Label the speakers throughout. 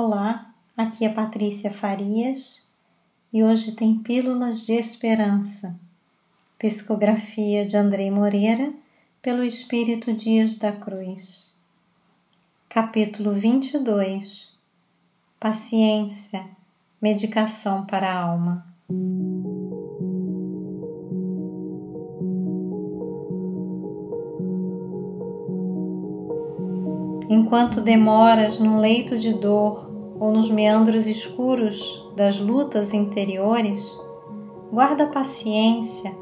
Speaker 1: Olá, aqui é Patrícia Farias e hoje tem Pílulas de Esperança, psicografia de Andrei Moreira, pelo Espírito Dias da Cruz. Capítulo 22 Paciência, Medicação para a Alma. Enquanto demoras num leito de dor ou nos meandros escuros das lutas interiores, guarda a paciência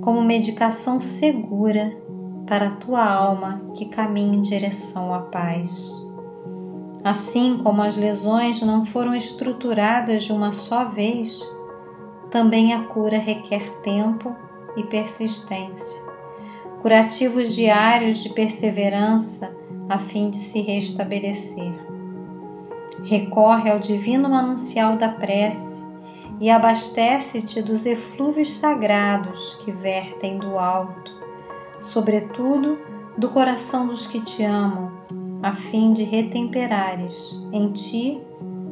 Speaker 1: como medicação segura para a tua alma que caminha em direção à paz. Assim como as lesões não foram estruturadas de uma só vez, também a cura requer tempo e persistência. Curativos diários de perseverança a fim de se restabelecer. Recorre ao divino manancial da prece e abastece-te dos eflúvios sagrados que vertem do alto, sobretudo do coração dos que te amam, a fim de retemperares em ti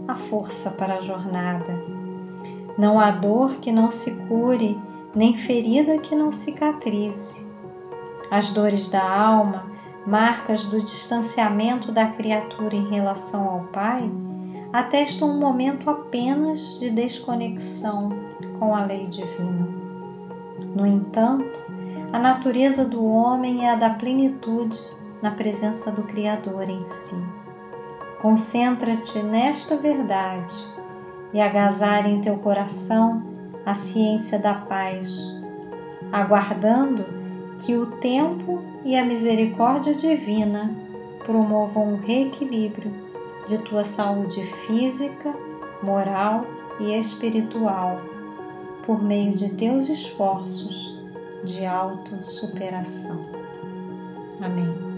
Speaker 1: a força para a jornada. Não há dor que não se cure, nem ferida que não cicatrize. As dores da alma marcas do distanciamento da criatura em relação ao Pai, atestam um momento apenas de desconexão com a lei divina. No entanto, a natureza do homem é a da plenitude na presença do Criador em si. Concentra-te nesta verdade e agasalha em teu coração a ciência da paz, aguardando que o tempo e a misericórdia divina promovam o reequilíbrio de tua saúde física, moral e espiritual por meio de teus esforços de autossuperação. Amém.